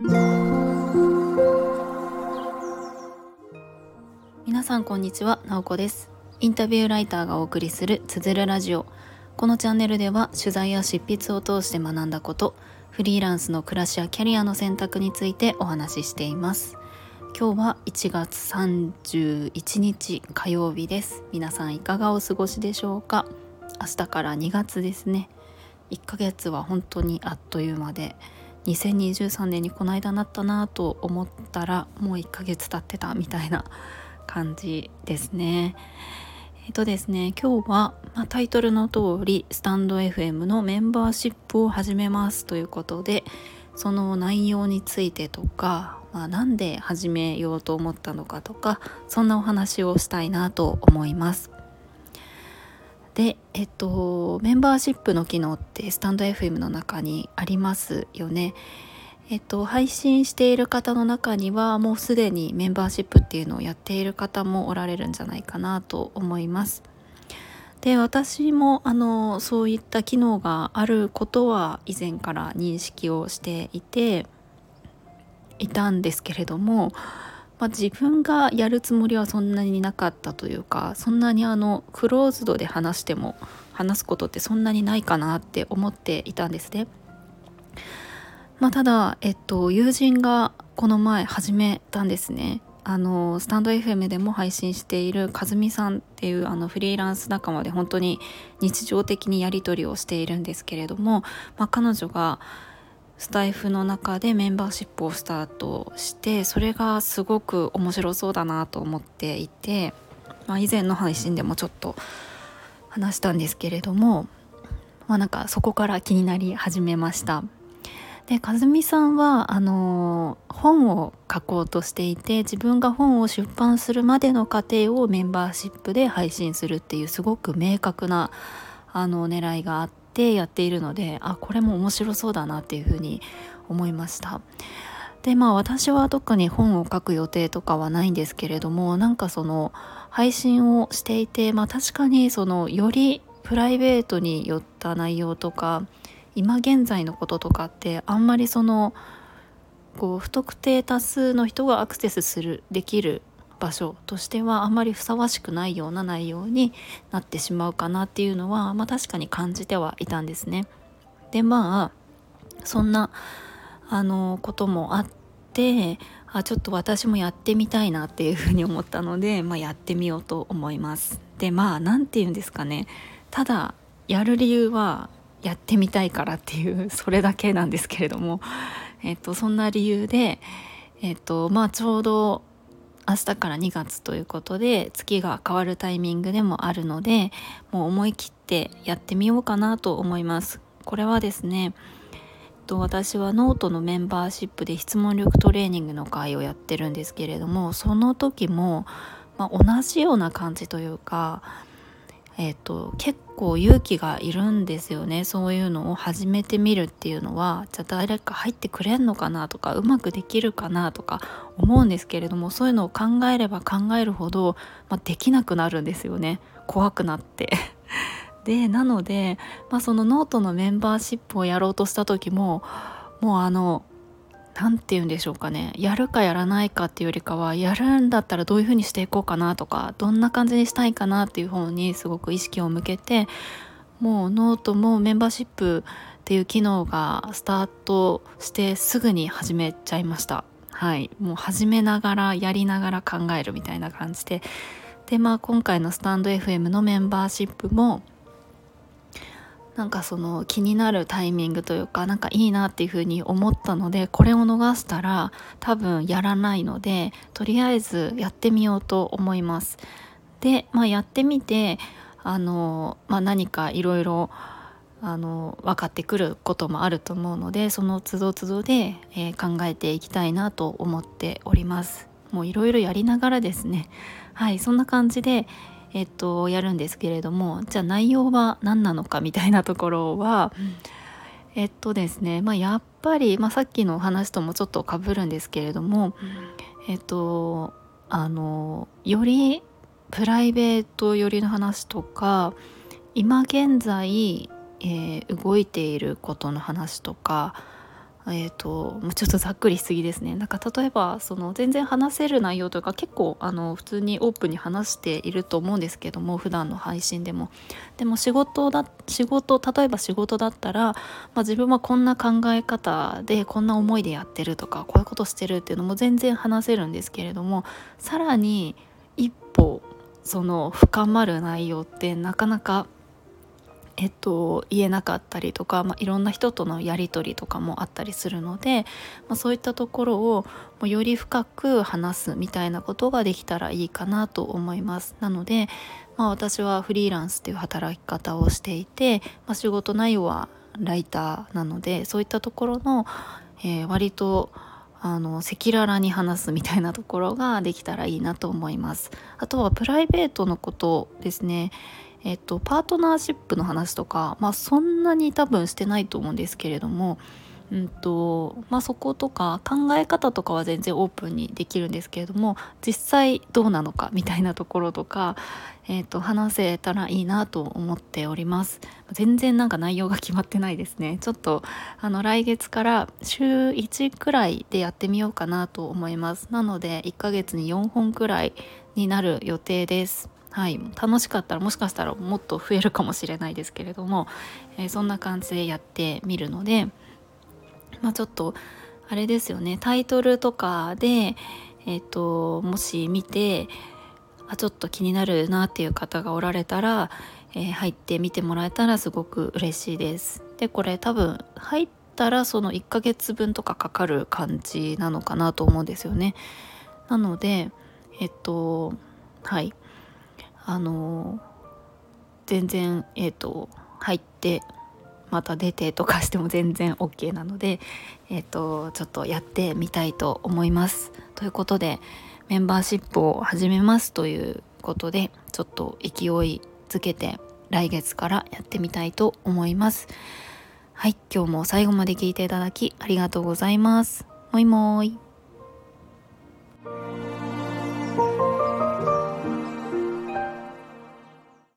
皆さんこんにちは、なおこです。インタビューライターがお送りするつづるラジオ。このチャンネルでは取材や執筆を通して学んだことフリーランスの暮らしやキャリアの選択についてお話ししています。今日は1月31日火曜日です。皆さんいかがお過ごしでしょうか？明日から2月ですね。1ヶ月は本当にあっという間で2023年にこの間なったなと思ったらもう1ヶ月経ってたみたいな感じですね。えっとですね今日は、まあ、タイトルの通りスタンド FM のメンバーシップを始めますということでその内容についてとか、まあ、なんで始めようと思ったのかとかそんなお話をしたいなと思います。でえっとメンバーシップの機能ってスタンド FM の中にありますよね。えっと、配信している方の中にはもうすでにメンバーシップっていうのをやっている方もおられるんじゃないかなと思います。で私もあのそういった機能があることは以前から認識をしていていたんですけれどもまあ、自分がやるつもりはそんなになかったというかそんなにあのクローズドで話しても話すことってそんなにないかなって思っていたんですね。まあ、ただ、えっと、友人がこの前始めたんですね。あのスタンド FM でも配信している和美さんっていうあのフリーランス仲間で本当に日常的にやり取りをしているんですけれども、まあ、彼女がスタイフの中でメンバーシップをスタートしてそれがすごく面白そうだなと思っていて、まあ、以前の配信でもちょっと話したんですけれども、まあ、なんかそこから気になり始めました。で和美さんはあの本を書こうとしていて自分が本を出版するまでの過程をメンバーシップで配信するっていうすごく明確なあの狙いがあっててやっているのであこれも面白そうだなっていうふうに思いました。でまあ私は特に本を書く予定とかはないんですけれどもなんかその配信をしていてまあ確かにそのよりプライベートによった内容とか今現在のこととかってあんまりそのこう不特定多数の人がアクセスするできる場所としてはあまりふさわしくないような内容になってしまうかなっていうのは、まあ、確かに感じてはいたんですね。でまあそんなあのこともあってあちょっと私もやってみたいなっていうふうに思ったので、まあ、やってみようと思います。でまあ何て言うんですかねただやる理由はやってみたいからっていうそれだけなんですけれども、えっと、そんな理由で、えっとまあ、ちょうど明日から2月ということで月が変わるタイミングでもあるのでもう思い切ってやってみようかなと思います。これはですねと私はノートのメンバーシップで質問力トレーニングの会をやってるんですけれどもその時も、まあ、同じような感じというかえーと、結構勇気がいるんですよねそういうのを始めてみるっていうのはじゃあ誰か入ってくれんのかなとかうまくできるかなとか思うんですけれどもそういうのを考えれば考えるほど、まあ、できなくなるんですよね怖くなって。でなので、まあ、そのノートのメンバーシップをやろうとした時ももうあの何て言うんでしょうかね。やるかやらないかっていうよりかはやるんだったらどういう風にしていこうかなとかどんな感じにしたいかなっていう方にすごく意識を向けてもうノートもメンバーシップっていう機能がスタートしてすぐに始めちゃいました。はい。もう始めながらやりながら考えるみたいな感じで。でまあ今回のスタンド FM のメンバーシップもなんかその気になるタイミングというかなんかいいなっていうふうに思ったのでこれを逃したら多分やらないのでとりあえずやってみようと思います。で、まあ、やってみてあの、まあ、何かいろいろあの分かってくることもあると思うのでその都度都度で、えー、考えていきたいなと思っております。もういろやりながらですねはいそんな感じでえっと、やるんですけれどもじゃあ内容は何なのかみたいなところは、うん、えっとですね、まあ、やっぱり、まあ、さっきの話ともちょっとかぶるんですけれども、うん、えっとあのよりプライベート寄りの話とか今現在、えー、動いていることの話とかえーと、ちょっとざっくりしすぎですね。なんか例えばその全然話せる内容というか結構あの普通にオープンに話していると思うんですけども普段の配信でも。でも仕事だ仕事例えば仕事だったら、まあ、自分はこんな考え方でこんな思いでやってるとかこういうことしてるっていうのも全然話せるんですけれどもさらに一歩その深まる内容ってなかなかえっと、言えなかったりとか、まあ、いろんな人とのやり取りとかもあったりするので、まあ、そういったところをもより深く話すみたいなことができたらいいかなと思います。なので、まあ、私はフリーランスっていう働き方をしていて、まあ、仕事内容はライターなのでそういったところの、えー、割とあの赤裸々に話すみたいなところができたらいいなと思います。あとはプライベートのことですね。えっと、パートナーシップの話とか、まあ、そんなに多分してないと思うんですけれども、うんとまあ、そことか考え方とかは全然オープンにできるんですけれども実際どうなのかみたいなところとか、えー、と話せたらいいなと思っております。全然なんか内容が決まってないですね。ちょっとあの来月から週1くらいでやってみようかなと思います。なので1ヶ月に4本くらいになる予定です。はい、楽しかったらもしかしたらもっと増えるかもしれないですけれども、えー、そんな感じでやってみるので、まあ、ちょっとあれですよねタイトルとかで、えーと、もし見てあちょっと気になるなっていう方がおられたら、えー、入ってみてもらえたらすごく嬉しいです。でこれ多分入ったらその1ヶ月分とかかかる感じなのかなと思うんですよね。なのでえっとはいあの全然えっ、ー、と入ってまた出てとかしても全然 OK なので、えーと、ちょっとやってみたいと思います。ということでメンバーシップを始めますということでちょっと勢いづけて来月からやってみたいと思います。はい、今日も最後まで聞いていただきありがとうございます。もいもーい。